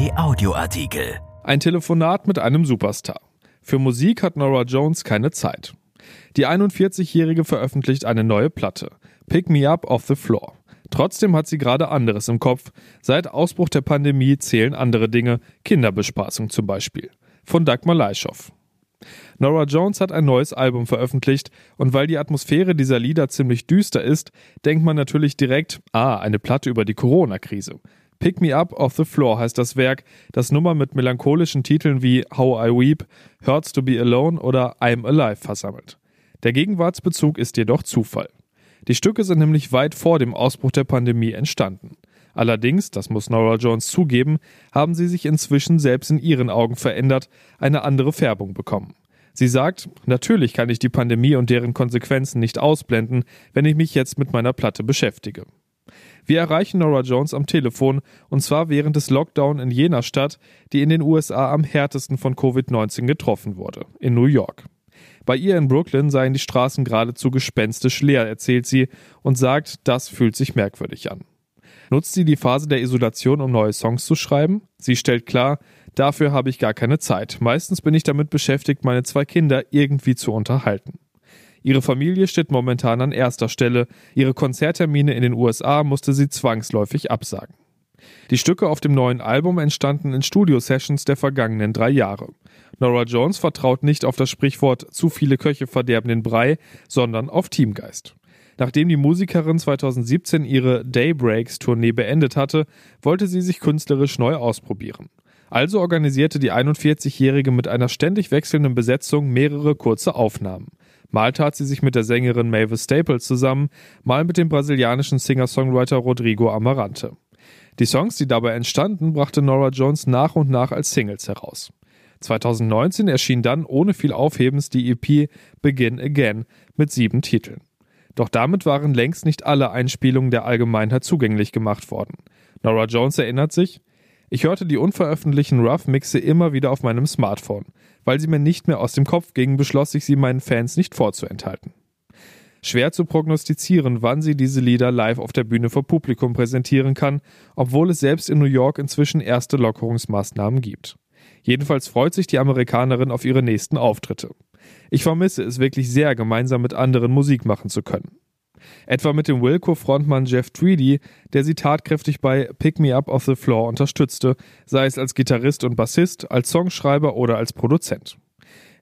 Kai Audioartikel. Ein Telefonat mit einem Superstar. Für Musik hat Nora Jones keine Zeit. Die 41-Jährige veröffentlicht eine neue Platte. Pick Me Up Off the Floor. Trotzdem hat sie gerade anderes im Kopf. Seit Ausbruch der Pandemie zählen andere Dinge, Kinderbespaßung zum Beispiel. Von Dagmar Leischow. Nora Jones hat ein neues Album veröffentlicht und weil die Atmosphäre dieser Lieder ziemlich düster ist, denkt man natürlich direkt, ah, eine Platte über die Corona-Krise. Pick Me Up Off the Floor heißt das Werk, das Nummer mit melancholischen Titeln wie How I Weep, Hurts to Be Alone oder I'm Alive versammelt. Der Gegenwartsbezug ist jedoch Zufall. Die Stücke sind nämlich weit vor dem Ausbruch der Pandemie entstanden. Allerdings, das muss Nora Jones zugeben, haben sie sich inzwischen selbst in ihren Augen verändert, eine andere Färbung bekommen. Sie sagt, natürlich kann ich die Pandemie und deren Konsequenzen nicht ausblenden, wenn ich mich jetzt mit meiner Platte beschäftige. Wir erreichen Nora Jones am Telefon und zwar während des Lockdown in jener Stadt, die in den USA am härtesten von Covid-19 getroffen wurde, in New York. Bei ihr in Brooklyn seien die Straßen geradezu gespenstisch leer, erzählt sie und sagt, das fühlt sich merkwürdig an. Nutzt sie die Phase der Isolation, um neue Songs zu schreiben? Sie stellt klar, dafür habe ich gar keine Zeit. Meistens bin ich damit beschäftigt, meine zwei Kinder irgendwie zu unterhalten. Ihre Familie steht momentan an erster Stelle. Ihre Konzerttermine in den USA musste sie zwangsläufig absagen. Die Stücke auf dem neuen Album entstanden in Studio-Sessions der vergangenen drei Jahre. Nora Jones vertraut nicht auf das Sprichwort zu viele Köche verderben den Brei, sondern auf Teamgeist. Nachdem die Musikerin 2017 ihre Daybreaks-Tournee beendet hatte, wollte sie sich künstlerisch neu ausprobieren. Also organisierte die 41-Jährige mit einer ständig wechselnden Besetzung mehrere kurze Aufnahmen. Mal tat sie sich mit der Sängerin Mavis Staples zusammen, mal mit dem brasilianischen Singer-Songwriter Rodrigo Amarante. Die Songs, die dabei entstanden, brachte Nora Jones nach und nach als Singles heraus. 2019 erschien dann ohne viel Aufhebens die EP Begin Again mit sieben Titeln. Doch damit waren längst nicht alle Einspielungen der Allgemeinheit zugänglich gemacht worden. Nora Jones erinnert sich, ich hörte die unveröffentlichten Rough-Mixe immer wieder auf meinem Smartphone. Weil sie mir nicht mehr aus dem Kopf gingen, beschloss ich sie meinen Fans nicht vorzuenthalten. Schwer zu prognostizieren, wann sie diese Lieder live auf der Bühne vor Publikum präsentieren kann, obwohl es selbst in New York inzwischen erste Lockerungsmaßnahmen gibt. Jedenfalls freut sich die Amerikanerin auf ihre nächsten Auftritte. Ich vermisse es wirklich sehr, gemeinsam mit anderen Musik machen zu können. Etwa mit dem Wilco-Frontmann Jeff Tweedy, der sie tatkräftig bei Pick Me Up Off the Floor unterstützte, sei es als Gitarrist und Bassist, als Songschreiber oder als Produzent.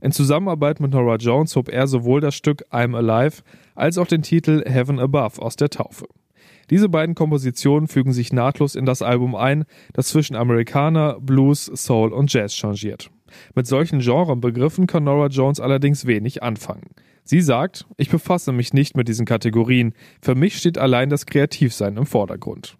In Zusammenarbeit mit Nora Jones hob er sowohl das Stück I'm Alive als auch den Titel Heaven Above aus der Taufe. Diese beiden Kompositionen fügen sich nahtlos in das Album ein, das zwischen Amerikaner, Blues, Soul und Jazz changiert. Mit solchen Genrebegriffen kann Nora Jones allerdings wenig anfangen. Sie sagt, ich befasse mich nicht mit diesen Kategorien, für mich steht allein das Kreativsein im Vordergrund.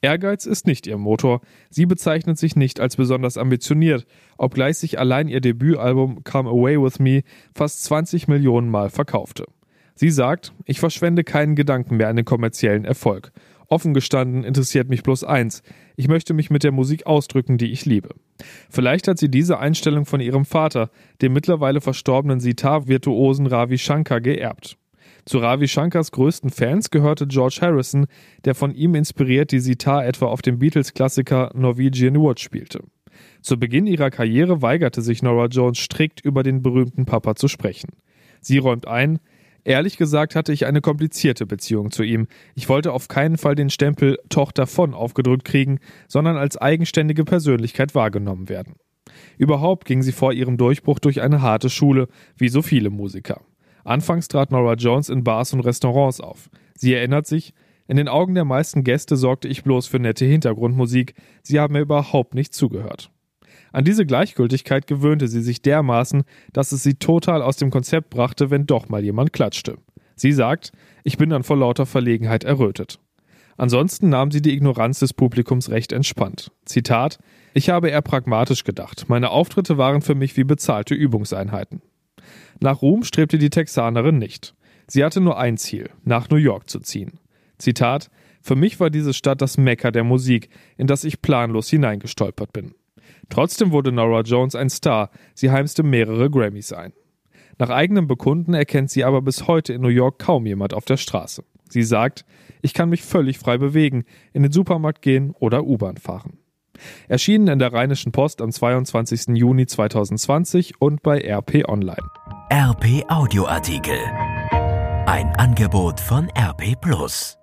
Ehrgeiz ist nicht ihr Motor, sie bezeichnet sich nicht als besonders ambitioniert, obgleich sich allein ihr Debütalbum Come Away With Me fast 20 Millionen Mal verkaufte. Sie sagt, ich verschwende keinen Gedanken mehr an den kommerziellen Erfolg. Offen gestanden interessiert mich bloß eins. Ich möchte mich mit der Musik ausdrücken, die ich liebe. Vielleicht hat sie diese Einstellung von ihrem Vater, dem mittlerweile verstorbenen Sitar-Virtuosen Ravi Shankar, geerbt. Zu Ravi Shankars größten Fans gehörte George Harrison, der von ihm inspiriert die Sitar etwa auf dem Beatles-Klassiker Norwegian Wood spielte. Zu Beginn ihrer Karriere weigerte sich Nora Jones strikt über den berühmten Papa zu sprechen. Sie räumt ein, Ehrlich gesagt hatte ich eine komplizierte Beziehung zu ihm. Ich wollte auf keinen Fall den Stempel Tochter von aufgedrückt kriegen, sondern als eigenständige Persönlichkeit wahrgenommen werden. Überhaupt ging sie vor ihrem Durchbruch durch eine harte Schule, wie so viele Musiker. Anfangs trat Nora Jones in Bars und Restaurants auf. Sie erinnert sich, in den Augen der meisten Gäste sorgte ich bloß für nette Hintergrundmusik, sie haben mir überhaupt nicht zugehört. An diese Gleichgültigkeit gewöhnte sie sich dermaßen, dass es sie total aus dem Konzept brachte, wenn doch mal jemand klatschte. Sie sagt, ich bin dann vor lauter Verlegenheit errötet. Ansonsten nahm sie die Ignoranz des Publikums recht entspannt. Zitat, ich habe eher pragmatisch gedacht. Meine Auftritte waren für mich wie bezahlte Übungseinheiten. Nach Ruhm strebte die Texanerin nicht. Sie hatte nur ein Ziel, nach New York zu ziehen. Zitat, für mich war diese Stadt das Mekka der Musik, in das ich planlos hineingestolpert bin. Trotzdem wurde Nora Jones ein Star, sie heimste mehrere Grammys ein. Nach eigenem Bekunden erkennt sie aber bis heute in New York kaum jemand auf der Straße. Sie sagt, ich kann mich völlig frei bewegen, in den Supermarkt gehen oder U-Bahn fahren. Erschienen in der Rheinischen Post am 22. Juni 2020 und bei RP Online. RP Audioartikel. Ein Angebot von RP Plus.